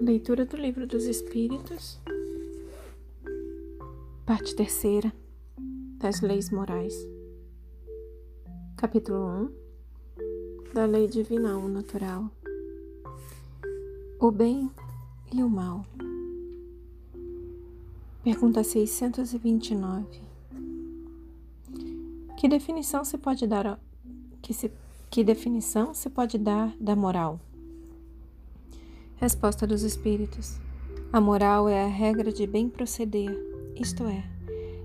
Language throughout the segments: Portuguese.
Leitura do Livro dos Espíritos, parte terceira das Leis Morais, capítulo 1 da Lei Divina ou Natural, o bem e o mal. Pergunta 629. Que definição se pode dar que, se, que definição se pode dar da moral? Resposta dos Espíritos: A moral é a regra de bem proceder, isto é,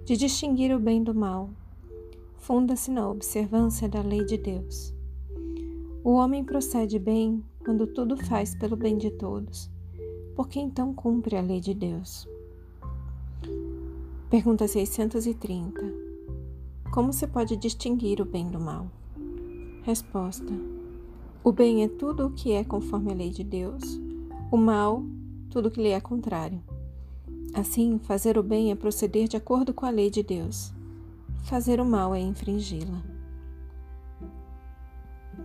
de distinguir o bem do mal. Funda-se na observância da lei de Deus. O homem procede bem quando tudo faz pelo bem de todos, porque então cumpre a lei de Deus. Pergunta 630. Como se pode distinguir o bem do mal? Resposta: O bem é tudo o que é conforme a lei de Deus o mal, tudo que lhe é contrário. Assim, fazer o bem é proceder de acordo com a lei de Deus. Fazer o mal é infringi-la.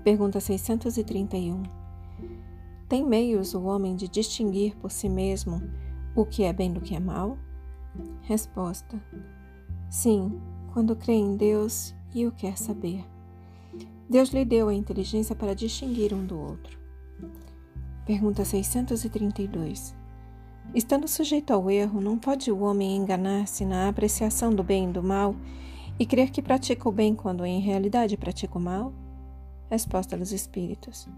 Pergunta 631. Tem meios o homem de distinguir por si mesmo o que é bem do que é mal? Resposta: Sim, quando crê em Deus e o quer saber. Deus lhe deu a inteligência para distinguir um do outro. Pergunta 632. Estando sujeito ao erro, não pode o homem enganar-se na apreciação do bem e do mal e crer que pratica o bem quando em realidade pratica o mal? Resposta dos Espíritos.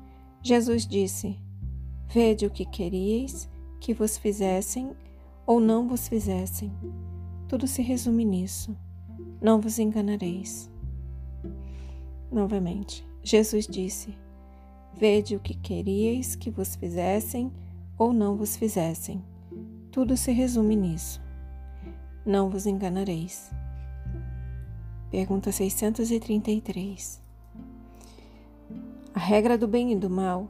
Jesus disse: Vede o que queríeis que vos fizessem ou não vos fizessem. Tudo se resume nisso. Não vos enganareis. Novamente, Jesus disse: Vede o que queríeis que vos fizessem ou não vos fizessem. Tudo se resume nisso. Não vos enganareis. Pergunta 633. A regra do bem e do mal,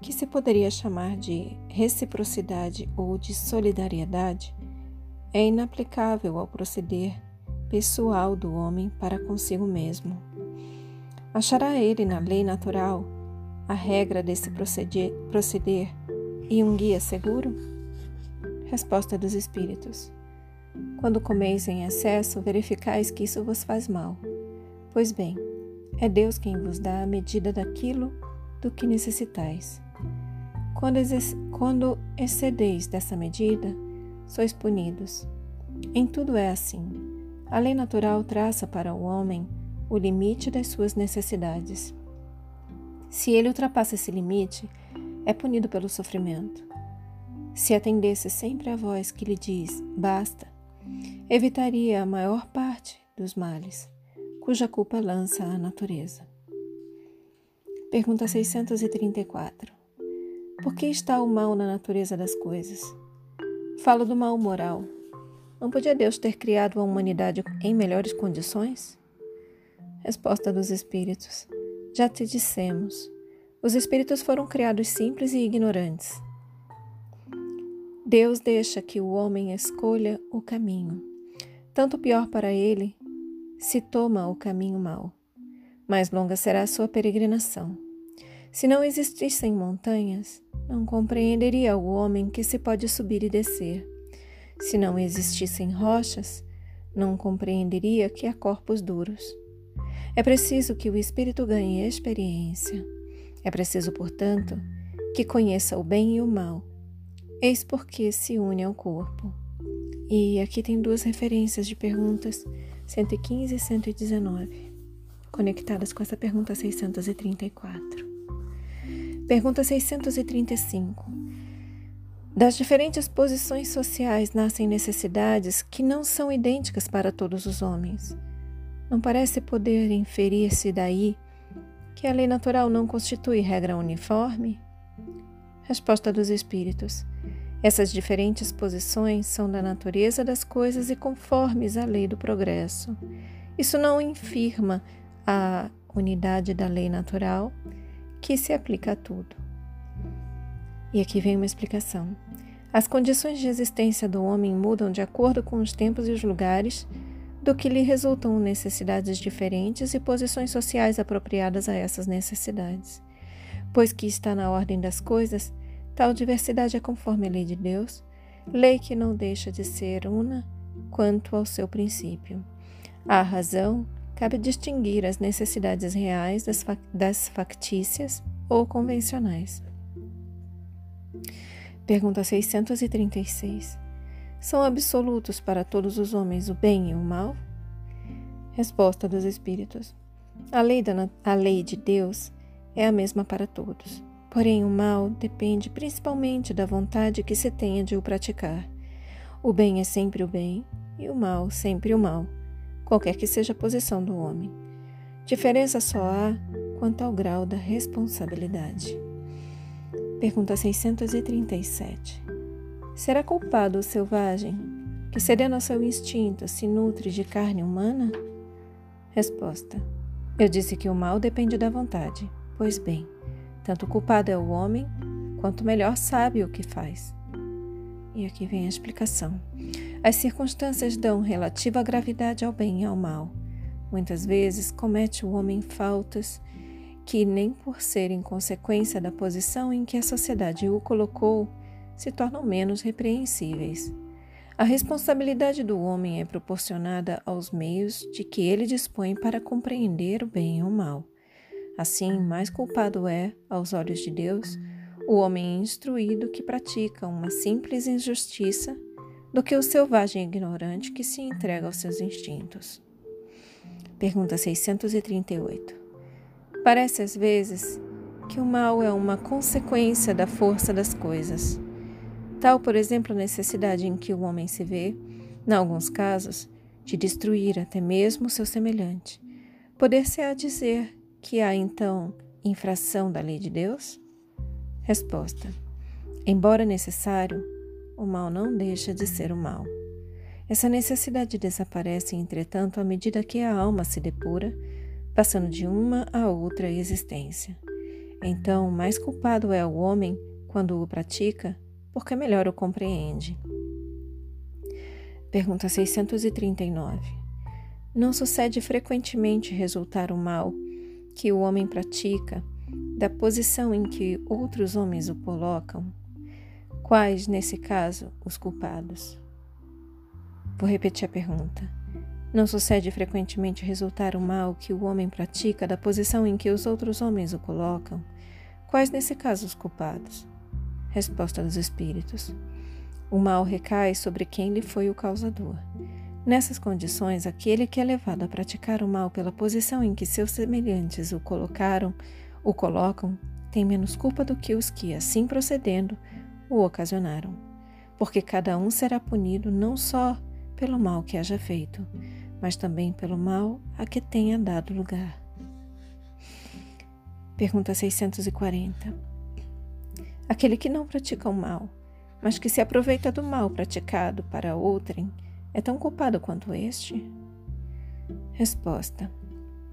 que se poderia chamar de reciprocidade ou de solidariedade, é inaplicável ao proceder pessoal do homem para consigo mesmo. Achará ele na lei natural a regra desse proceder, proceder e um guia seguro? Resposta dos Espíritos. Quando comeis em excesso, verificais que isso vos faz mal. Pois bem, é Deus quem vos dá a medida daquilo do que necessitais. Quando, quando excedeis dessa medida, sois punidos. Em tudo é assim. A lei natural traça para o homem o limite das suas necessidades. Se ele ultrapassa esse limite, é punido pelo sofrimento. Se atendesse sempre à voz que lhe diz basta, evitaria a maior parte dos males, cuja culpa lança a natureza. Pergunta 634. Por que está o mal na natureza das coisas? Falo do mal moral. Não podia Deus ter criado a humanidade em melhores condições? Resposta dos Espíritos. Já te dissemos, os espíritos foram criados simples e ignorantes. Deus deixa que o homem escolha o caminho, tanto pior para ele se toma o caminho mau. Mais longa será a sua peregrinação. Se não existissem montanhas, não compreenderia o homem que se pode subir e descer. Se não existissem rochas, não compreenderia que há corpos duros. É preciso que o espírito ganhe experiência. É preciso, portanto, que conheça o bem e o mal. Eis porque se une ao corpo. E aqui tem duas referências de perguntas 115 e 119, conectadas com essa pergunta 634. Pergunta 635. Das diferentes posições sociais nascem necessidades que não são idênticas para todos os homens. Não parece poder inferir-se daí que a lei natural não constitui regra uniforme? Resposta dos Espíritos. Essas diferentes posições são da natureza das coisas e conformes à lei do progresso. Isso não infirma a unidade da lei natural, que se aplica a tudo. E aqui vem uma explicação. As condições de existência do homem mudam de acordo com os tempos e os lugares do que lhe resultam necessidades diferentes e posições sociais apropriadas a essas necessidades. Pois que está na ordem das coisas, Tal diversidade é conforme a lei de Deus, lei que não deixa de ser una quanto ao seu princípio. A razão cabe distinguir as necessidades reais das, das factícias ou convencionais. Pergunta 636. São absolutos para todos os homens o bem e o mal? Resposta dos Espíritos. A lei, da, a lei de Deus é a mesma para todos. Porém, o mal depende principalmente da vontade que se tenha de o praticar. O bem é sempre o bem e o mal sempre o mal, qualquer que seja a posição do homem. Diferença só há quanto ao grau da responsabilidade. Pergunta 637. Será culpado o selvagem que, cedendo ao seu instinto, se nutre de carne humana? Resposta: Eu disse que o mal depende da vontade. Pois bem, tanto culpado é o homem, quanto melhor sabe o que faz. E aqui vem a explicação. As circunstâncias dão relativa gravidade ao bem e ao mal. Muitas vezes comete o homem faltas que, nem por serem consequência da posição em que a sociedade o colocou, se tornam menos repreensíveis. A responsabilidade do homem é proporcionada aos meios de que ele dispõe para compreender o bem e o mal. Assim, mais culpado é, aos olhos de Deus, o homem instruído que pratica uma simples injustiça do que o selvagem ignorante que se entrega aos seus instintos. Pergunta 638. Parece às vezes que o mal é uma consequência da força das coisas. Tal, por exemplo, a necessidade em que o homem se vê, em alguns casos, de destruir até mesmo o seu semelhante. Poder-se-á dizer que há então infração da lei de Deus? Resposta: Embora necessário, o mal não deixa de ser o mal. Essa necessidade desaparece, entretanto, à medida que a alma se depura, passando de uma a outra existência. Então, mais culpado é o homem quando o pratica, porque melhor o compreende. Pergunta 639. Não sucede frequentemente resultar o mal que o homem pratica da posição em que outros homens o colocam Quais, nesse caso, os culpados? Vou repetir a pergunta. Não sucede frequentemente resultar o mal que o homem pratica da posição em que os outros homens o colocam? Quais, nesse caso, os culpados? Resposta dos Espíritos. O mal recai sobre quem lhe foi o causador. Nessas condições, aquele que é levado a praticar o mal pela posição em que seus semelhantes o colocaram, o colocam, tem menos culpa do que os que, assim procedendo, o ocasionaram, porque cada um será punido não só pelo mal que haja feito, mas também pelo mal a que tenha dado lugar. Pergunta 640. Aquele que não pratica o mal, mas que se aproveita do mal praticado para outrem, é tão culpado quanto este? Resposta: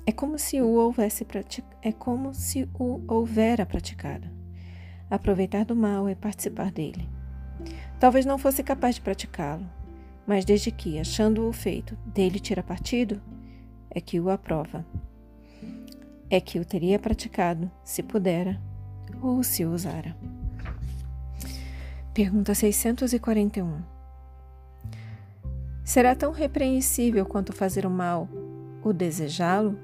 É como se o houvesse é como se o houvera praticado. Aproveitar do mal é participar dele. Talvez não fosse capaz de praticá-lo, mas desde que, achando-o feito, dele tira partido, é que o aprova. É que o teria praticado, se pudera, ou se usara. Pergunta 641. Será tão repreensível quanto fazer o mal o desejá-lo?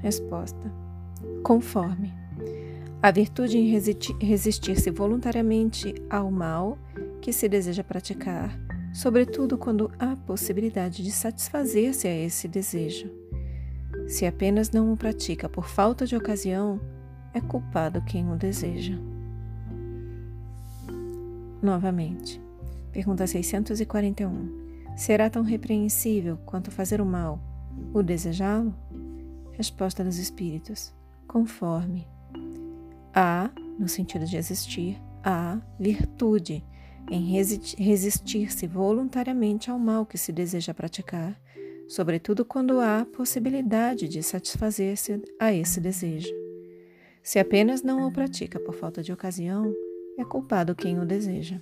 Resposta: Conforme. A virtude em resistir-se voluntariamente ao mal que se deseja praticar, sobretudo quando há possibilidade de satisfazer-se a esse desejo. Se apenas não o pratica por falta de ocasião, é culpado quem o deseja. Novamente, pergunta 641. Será tão repreensível quanto fazer o mal o desejá-lo? Resposta dos Espíritos: conforme. Há, no sentido de existir, há virtude em resistir-se voluntariamente ao mal que se deseja praticar, sobretudo quando há possibilidade de satisfazer-se a esse desejo. Se apenas não o pratica por falta de ocasião, é culpado quem o deseja.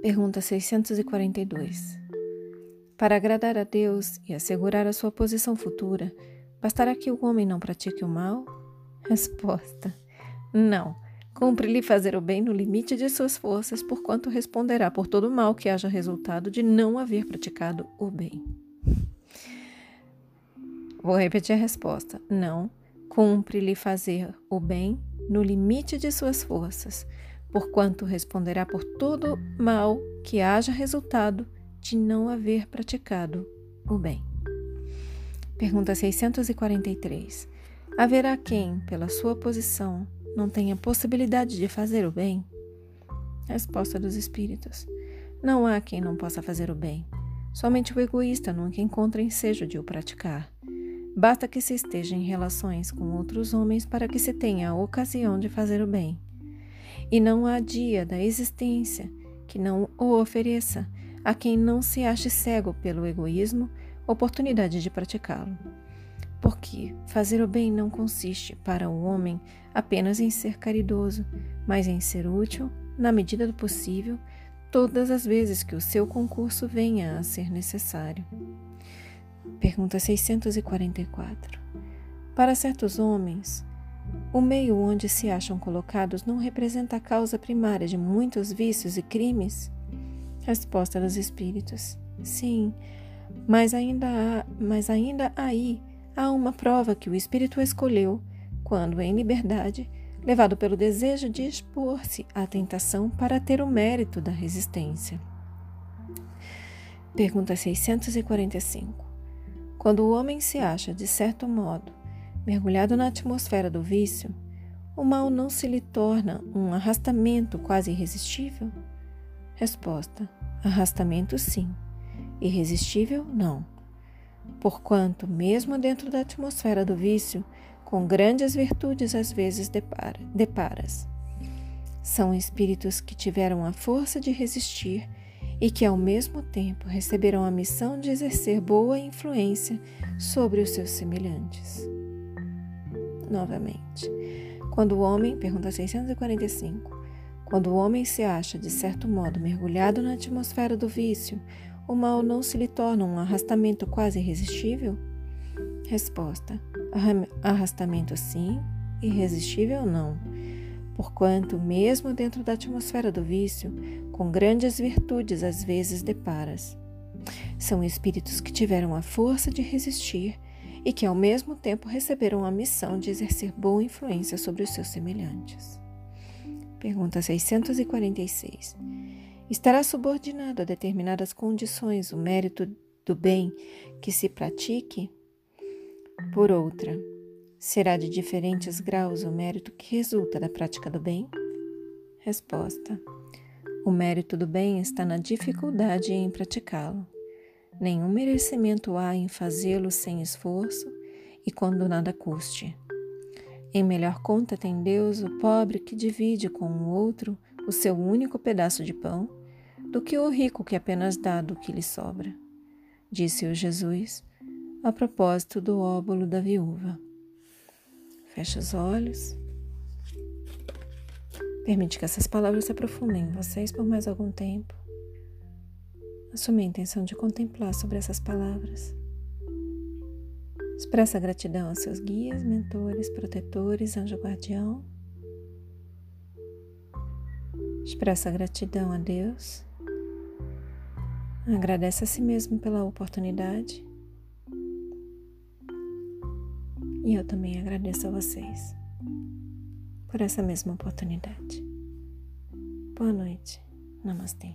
Pergunta 642. Para agradar a Deus e assegurar a sua posição futura, bastará que o homem não pratique o mal? Resposta: Não. Cumpre-lhe fazer o bem no limite de suas forças, porquanto responderá por todo o mal que haja resultado de não haver praticado o bem. Vou repetir a resposta. Não cumpre-lhe fazer o bem no limite de suas forças, porquanto responderá por todo mal que haja resultado de não haver praticado o bem. Pergunta 643. Haverá quem, pela sua posição, não tenha possibilidade de fazer o bem? Resposta dos Espíritos: Não há quem não possa fazer o bem. Somente o egoísta nunca encontra ensejo de o praticar. Basta que se esteja em relações com outros homens para que se tenha a ocasião de fazer o bem. E não há dia da existência que não o ofereça a quem não se ache cego pelo egoísmo oportunidade de praticá-lo. Porque fazer o bem não consiste para o homem apenas em ser caridoso, mas em ser útil, na medida do possível, todas as vezes que o seu concurso venha a ser necessário. Pergunta 644. Para certos homens, o meio onde se acham colocados não representa a causa primária de muitos vícios e crimes? Resposta dos espíritos: Sim, mas ainda há, mas ainda aí há uma prova que o espírito escolheu quando em liberdade, levado pelo desejo de expor-se à tentação para ter o mérito da resistência. Pergunta 645. Quando o homem se acha, de certo modo, mergulhado na atmosfera do vício, o mal não se lhe torna um arrastamento quase irresistível? Resposta: arrastamento sim, irresistível não. Porquanto, mesmo dentro da atmosfera do vício, com grandes virtudes às vezes depara, deparas. São espíritos que tiveram a força de resistir e que, ao mesmo tempo, receberão a missão de exercer boa influência sobre os seus semelhantes. Novamente, quando o homem, pergunta 645, quando o homem se acha, de certo modo, mergulhado na atmosfera do vício, o mal não se lhe torna um arrastamento quase irresistível? Resposta: arrastamento sim, irresistível não porquanto, mesmo dentro da atmosfera do vício, com grandes virtudes às vezes deparas. São espíritos que tiveram a força de resistir e que, ao mesmo tempo, receberam a missão de exercer boa influência sobre os seus semelhantes. Pergunta 646. Estará subordinado a determinadas condições o mérito do bem que se pratique? Por outra, Será de diferentes graus o mérito que resulta da prática do bem? Resposta: O mérito do bem está na dificuldade em praticá-lo. Nenhum merecimento há em fazê-lo sem esforço e quando nada custe. Em melhor conta tem Deus o pobre que divide com o outro o seu único pedaço de pão, do que o rico que apenas dá do que lhe sobra. Disse o Jesus a propósito do óbolo da viúva. Feche os olhos. Permite que essas palavras se aprofundem em vocês por mais algum tempo. Assume a intenção de contemplar sobre essas palavras. Expressa gratidão aos seus guias, mentores, protetores, anjo guardião. Expressa gratidão a Deus. Agradece a si mesmo pela oportunidade. E eu também agradeço a vocês por essa mesma oportunidade. Boa noite. Namastê.